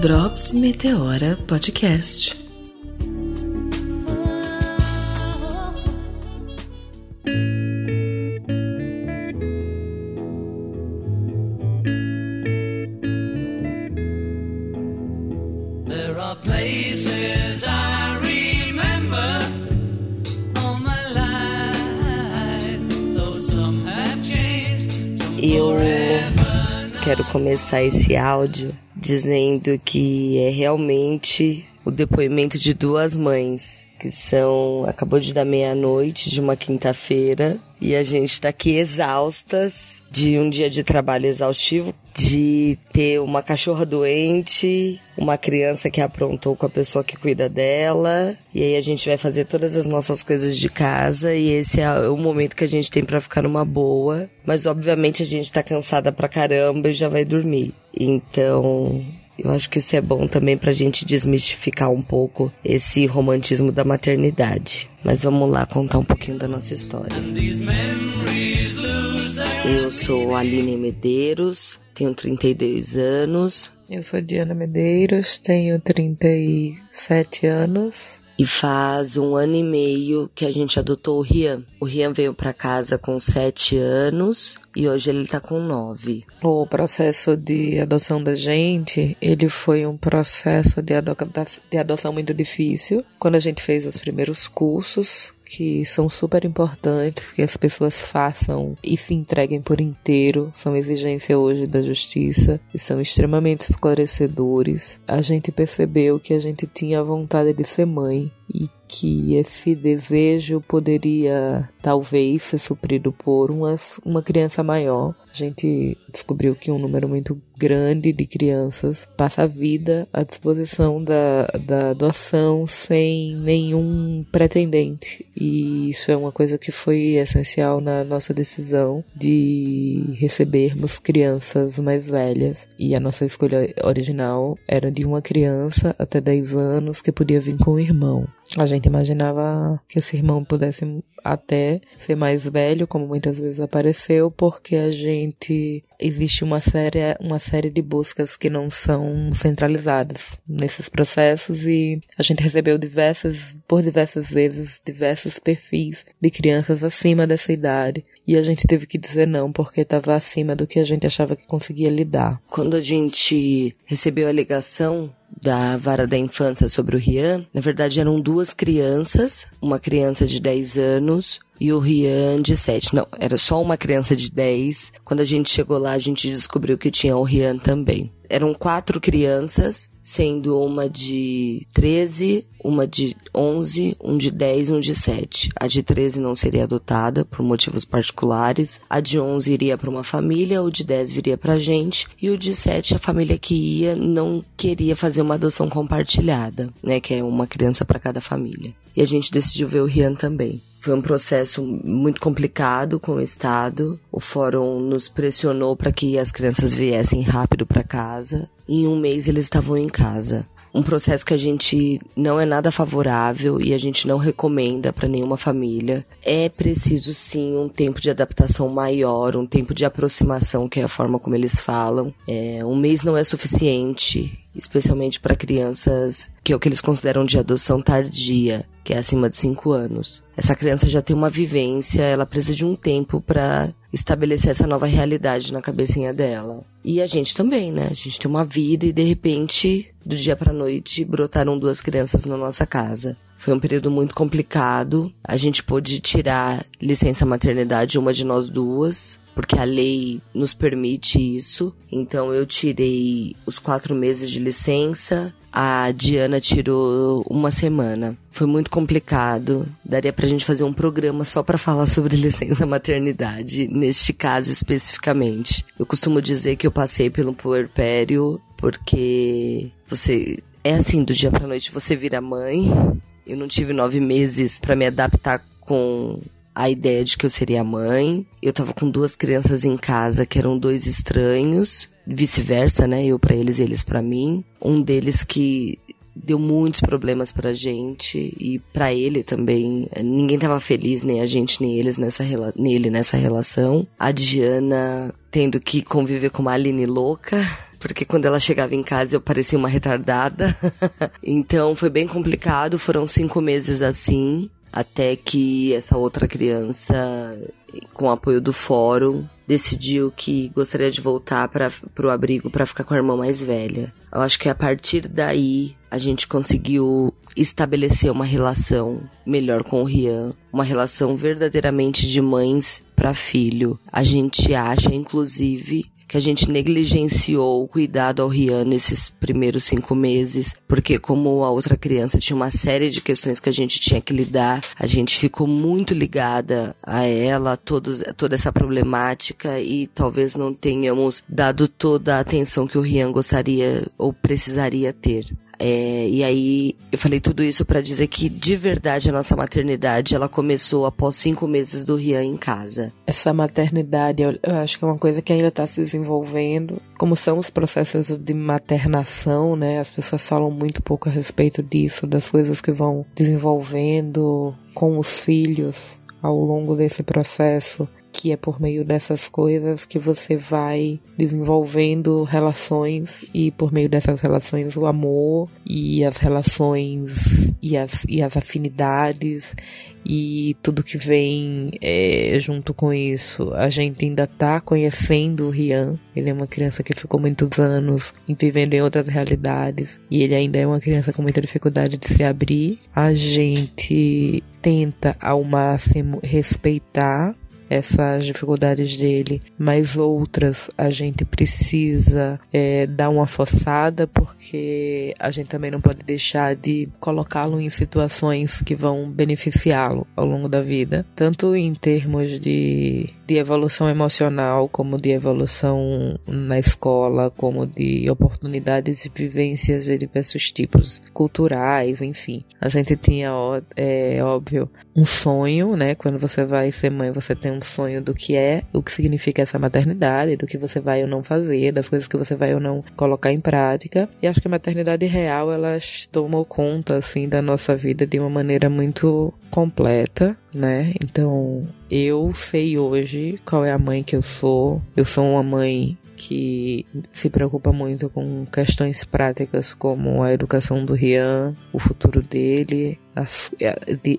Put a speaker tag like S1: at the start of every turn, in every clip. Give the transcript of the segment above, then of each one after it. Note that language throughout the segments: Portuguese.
S1: Drops Meteora Podcast.
S2: There are places I remember all
S3: quero começar esse áudio dizendo que é realmente o depoimento de duas mães, que são. acabou de dar meia-noite de uma quinta-feira e a gente tá aqui exaustas de um dia de trabalho exaustivo, de ter uma cachorra doente, uma criança que aprontou com a pessoa que cuida dela, e aí a gente vai fazer todas as nossas coisas de casa e esse é o momento que a gente tem pra ficar numa boa, mas obviamente a gente tá cansada pra caramba e já vai dormir. Então, eu acho que isso é bom também pra gente desmistificar um pouco esse romantismo da maternidade. Mas vamos lá contar um pouquinho da nossa história.
S2: Their
S3: Eu sou Aline Medeiros, tenho 32 anos
S4: Eu sou Diana Medeiros, tenho 37 anos.
S3: e faz um ano e meio que a gente adotou o Rian. O Rian veio pra casa com 7 anos e hoje ele tá com 9.
S4: O processo de adoção da gente, ele foi um processo de, ado de adoção muito difícil. Quando a gente fez os primeiros cursos, que são super importantes, que as pessoas façam e se entreguem por inteiro, são exigência hoje da justiça e são extremamente esclarecedores. A gente percebeu que a gente tinha vontade de ser mãe e que esse desejo poderia talvez ser suprido por umas, uma criança maior. A gente descobriu que um número muito grande de crianças passa a vida à disposição da, da doação sem nenhum pretendente. E isso é uma coisa que foi essencial na nossa decisão de recebermos crianças mais velhas. E a nossa escolha original era de uma criança até 10 anos que podia vir com o irmão. A gente imaginava que esse irmão pudesse até ser mais velho, como muitas vezes apareceu, porque a gente existe uma série, uma série de buscas que não são centralizadas nesses processos e a gente recebeu diversas, por diversas vezes, diversos perfis de crianças acima dessa idade. E a gente teve que dizer não, porque estava acima do que a gente achava que conseguia lidar.
S3: Quando a gente recebeu a ligação da vara da infância sobre o Rian, na verdade eram duas crianças, uma criança de 10 anos e o Rian de 7. Não, era só uma criança de 10. Quando a gente chegou lá, a gente descobriu que tinha o Rian também. Eram quatro crianças, sendo uma de 13, uma de 11, um de 10 e um de 7. A de 13 não seria adotada por motivos particulares, a de 11 iria para uma família, o de 10 viria pra gente e o de 7 a família que ia não queria fazer uma adoção compartilhada, né, que é uma criança para cada família. E a gente decidiu ver o Rian também. Foi um processo muito complicado com o Estado. O fórum nos pressionou para que as crianças viessem rápido para casa. Em um mês eles estavam em casa. Um processo que a gente não é nada favorável e a gente não recomenda para nenhuma família. É preciso sim um tempo de adaptação maior, um tempo de aproximação, que é a forma como eles falam. É, um mês não é suficiente especialmente para crianças que é o que eles consideram de adoção tardia, que é acima de 5 anos. Essa criança já tem uma vivência, ela precisa de um tempo para estabelecer essa nova realidade na cabecinha dela. E a gente também, né? A gente tem uma vida e de repente, do dia para noite, brotaram duas crianças na nossa casa. Foi um período muito complicado. A gente pôde tirar licença maternidade uma de nós duas, porque a lei nos permite isso. Então eu tirei os quatro meses de licença. A Diana tirou uma semana. Foi muito complicado. Daria pra gente fazer um programa só para falar sobre licença maternidade, neste caso especificamente. Eu costumo dizer que eu passei pelo puerpério porque você é assim, do dia pra noite você vira mãe. Eu não tive nove meses para me adaptar com a ideia de que eu seria mãe. Eu tava com duas crianças em casa que eram dois estranhos, vice-versa, né? Eu para eles eles para mim. Um deles que deu muitos problemas pra gente e pra ele também. Ninguém tava feliz, nem a gente, nem eles nessa nele nessa relação. A Diana tendo que conviver com uma Aline louca, porque quando ela chegava em casa eu parecia uma retardada. então foi bem complicado, foram cinco meses assim, até que essa outra criança, com o apoio do fórum, decidiu que gostaria de voltar para o abrigo para ficar com a irmã mais velha. Eu acho que a partir daí a gente conseguiu estabelecer uma relação melhor com o Rian, uma relação verdadeiramente de mães para filho. A gente acha, inclusive, que a gente negligenciou o cuidado ao Rian nesses primeiros cinco meses, porque como a outra criança tinha uma série de questões que a gente tinha que lidar, a gente ficou muito ligada a ela, todos, toda essa problemática e talvez não tenhamos dado toda a atenção que o Rian gostaria ou precisaria ter. É, e aí eu falei tudo isso para dizer que de verdade a nossa maternidade ela começou após cinco meses do Rian em casa.
S4: Essa maternidade eu, eu acho que é uma coisa que ainda está se desenvolvendo. Como são os processos de maternação, né? As pessoas falam muito pouco a respeito disso, das coisas que vão desenvolvendo com os filhos ao longo desse processo que é por meio dessas coisas que você vai desenvolvendo relações e por meio dessas relações o amor e as relações e as, e as afinidades e tudo que vem é, junto com isso. A gente ainda tá conhecendo o Rian. Ele é uma criança que ficou muitos anos vivendo em outras realidades e ele ainda é uma criança com muita dificuldade de se abrir. A gente tenta ao máximo respeitar essas dificuldades dele, mas outras a gente precisa é, dar uma forçada porque a gente também não pode deixar de colocá-lo em situações que vão beneficiá-lo ao longo da vida, tanto em termos de, de evolução emocional, como de evolução na escola, como de oportunidades e vivências de diversos tipos culturais, enfim. A gente tinha, é óbvio, um sonho, né? Quando você vai ser mãe, você tem um sonho do que é, o que significa essa maternidade, do que você vai ou não fazer, das coisas que você vai ou não colocar em prática. E acho que a maternidade real, ela tomou conta, assim, da nossa vida de uma maneira muito completa, né? Então, eu sei hoje qual é a mãe que eu sou. Eu sou uma mãe que se preocupa muito com questões práticas como a educação do Rian, o futuro dele. As,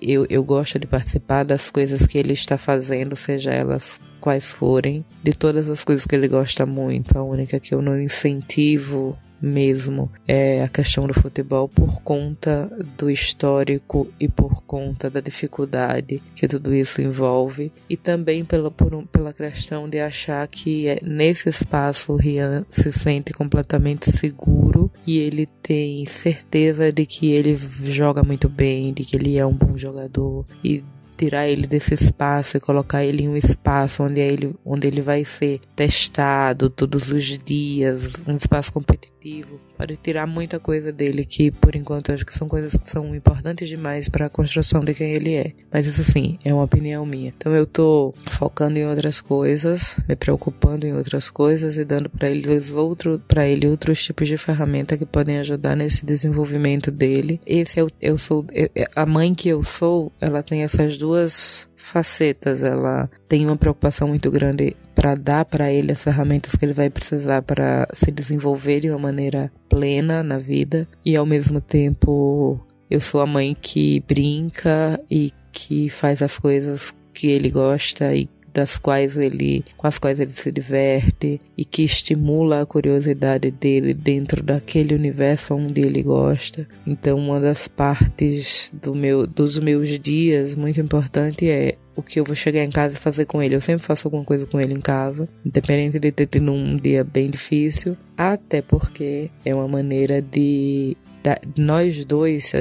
S4: eu, eu gosto de participar das coisas que ele está fazendo, seja elas quais forem, de todas as coisas que ele gosta muito. A única que eu não incentivo mesmo é a questão do futebol por conta do histórico e por conta da dificuldade que tudo isso envolve. E também pela, por, pela questão de achar que é, nesse espaço o Rian se sente completamente seguro e ele tem certeza de que ele joga muito bem, de que ele é um bom jogador e tirar ele desse espaço e colocar ele em um espaço onde ele, onde ele vai ser testado todos os dias, um espaço competitivo, pode tirar muita coisa dele que, por enquanto, acho que são coisas que são importantes demais para a construção de quem ele é. Mas isso sim, é uma opinião minha. Então eu tô focando em outras coisas, me preocupando em outras coisas e dando para ele outro, para ele outros tipos de ferramenta que podem ajudar nesse desenvolvimento dele. Esse é o, eu sou é, é, a mãe que eu sou, ela tem essas duas duas facetas. Ela tem uma preocupação muito grande para dar para ele as ferramentas que ele vai precisar para se desenvolver de uma maneira plena na vida e ao mesmo tempo eu sou a mãe que brinca e que faz as coisas que ele gosta e das quais ele, com as quais ele se diverte e que estimula a curiosidade dele dentro daquele universo onde ele gosta. Então, uma das partes do meu, dos meus dias muito importante é o que eu vou chegar em casa e fazer com ele. Eu sempre faço alguma coisa com ele em casa, independente de ter tido um dia bem difícil, até porque é uma maneira de da, nós dois,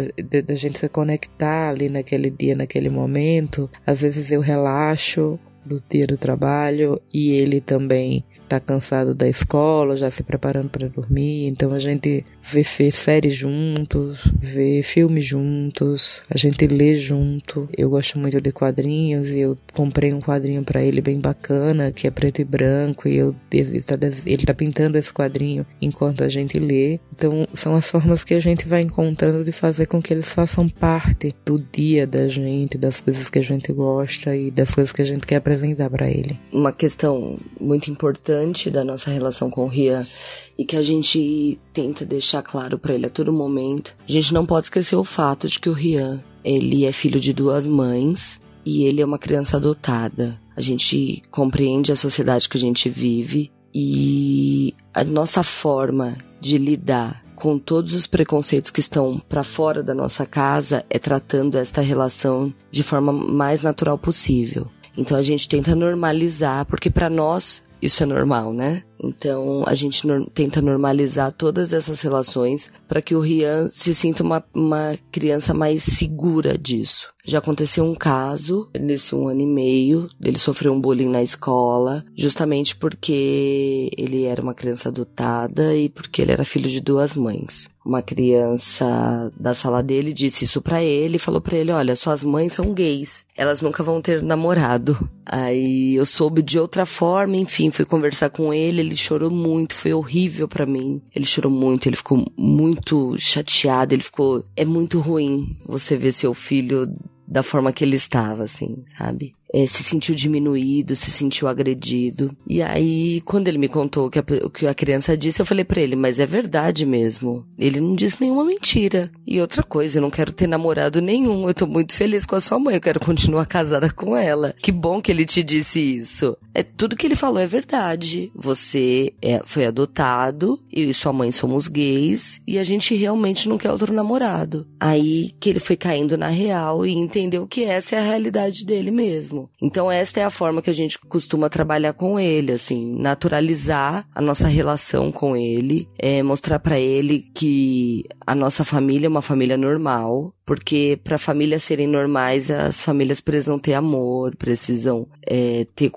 S4: da gente se conectar ali naquele dia, naquele momento. Às vezes eu relaxo, do dia do trabalho e ele também tá cansado da escola, já se preparando para dormir. Então a gente vê séries juntos, vê filmes juntos, a gente lê junto. Eu gosto muito de quadrinhos e eu comprei um quadrinho para ele bem bacana, que é preto e branco, e eu, ele, tá, ele tá pintando esse quadrinho enquanto a gente lê. Então são as formas que a gente vai encontrando de fazer com que eles façam parte do dia da gente, das coisas que a gente gosta e das coisas que a gente quer apresentar para ele.
S3: Uma questão muito importante da nossa relação com o Rian e que a gente tenta deixar claro para ele a todo momento. A gente não pode esquecer o fato de que o Rian, ele é filho de duas mães e ele é uma criança adotada. A gente compreende a sociedade que a gente vive e a nossa forma de lidar com todos os preconceitos que estão para fora da nossa casa é tratando esta relação de forma mais natural possível. Então a gente tenta normalizar, porque para nós isso é normal, né? Então a gente no tenta normalizar todas essas relações para que o Rian se sinta uma, uma criança mais segura disso. Já aconteceu um caso nesse um ano e meio, ele sofreu um bullying na escola, justamente porque ele era uma criança adotada e porque ele era filho de duas mães. Uma criança da sala dele disse isso para ele e falou para ele: Olha, suas mães são gays, elas nunca vão ter namorado. Aí eu soube de outra forma, enfim, fui conversar com ele, ele chorou muito, foi horrível para mim. Ele chorou muito, ele ficou muito chateado, ele ficou. É muito ruim você ver seu filho da forma que ele estava, assim, sabe? É, se sentiu diminuído, se sentiu agredido. E aí, quando ele me contou o que a, o que a criança disse, eu falei para ele, mas é verdade mesmo. Ele não disse nenhuma mentira. E outra coisa, eu não quero ter namorado nenhum. Eu tô muito feliz com a sua mãe, eu quero continuar casada com ela. Que bom que ele te disse isso. É tudo que ele falou é verdade. Você é, foi adotado, eu e sua mãe somos gays, e a gente realmente não quer outro namorado. Aí que ele foi caindo na real e entendeu que essa é a realidade dele mesmo. Então esta é a forma que a gente costuma trabalhar com ele, assim, naturalizar a nossa relação com ele, é, mostrar para ele que a nossa família é uma família normal, porque para famílias serem normais, as famílias precisam ter amor, precisam é, ter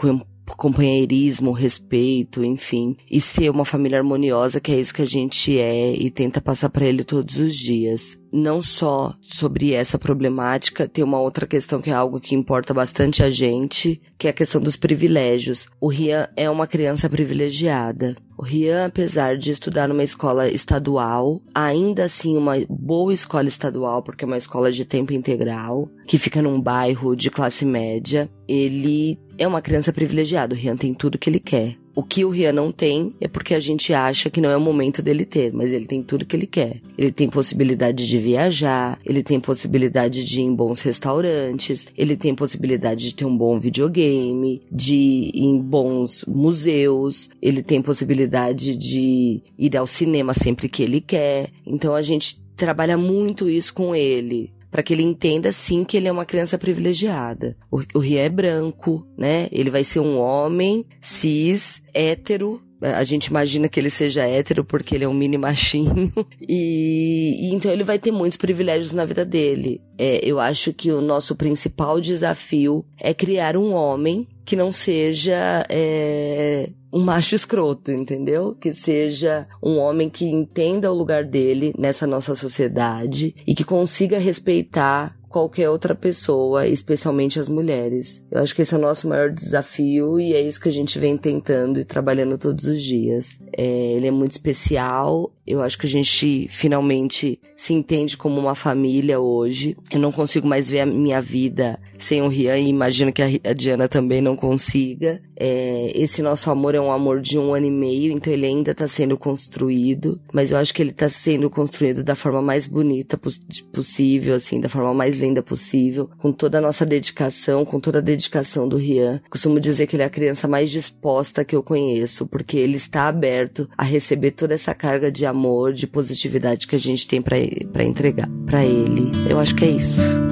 S3: companheirismo, respeito, enfim, e ser uma família harmoniosa, que é isso que a gente é e tenta passar para ele todos os dias. Não só sobre essa problemática, tem uma outra questão que é algo que importa bastante a gente, que é a questão dos privilégios. O Rian é uma criança privilegiada. Rian, apesar de estudar numa escola estadual, ainda assim uma boa escola estadual, porque é uma escola de tempo integral, que fica num bairro de classe média, ele é uma criança privilegiada. O Rian tem tudo que ele quer. O que o Rian não tem é porque a gente acha que não é o momento dele ter, mas ele tem tudo que ele quer. Ele tem possibilidade de viajar, ele tem possibilidade de ir em bons restaurantes, ele tem possibilidade de ter um bom videogame, de ir em bons museus, ele tem possibilidade de ir ao cinema sempre que ele quer. Então a gente trabalha muito isso com ele para que ele entenda sim que ele é uma criança privilegiada. O, o Rian é branco, né? Ele vai ser um homem cis, hétero, a gente imagina que ele seja hétero porque ele é um mini machinho. E, e então ele vai ter muitos privilégios na vida dele. É, eu acho que o nosso principal desafio é criar um homem que não seja é, um macho escroto, entendeu? Que seja um homem que entenda o lugar dele nessa nossa sociedade e que consiga respeitar qualquer outra pessoa, especialmente as mulheres. Eu acho que esse é o nosso maior desafio e é isso que a gente vem tentando e trabalhando todos os dias. É, ele é muito especial. Eu acho que a gente finalmente se entende como uma família hoje. Eu não consigo mais ver a minha vida sem o Rian e imagino que a Diana também não consiga. É, esse nosso amor é um amor de um ano e meio, então ele ainda está sendo construído, mas eu acho que ele está sendo construído da forma mais bonita poss possível, assim, da forma mais linda possível, com toda a nossa dedicação, com toda a dedicação do Rian. Costumo dizer que ele é a criança mais disposta que eu conheço, porque ele está aberto a receber toda essa carga de amor, de positividade que a gente tem para entregar para ele. Eu acho que é isso.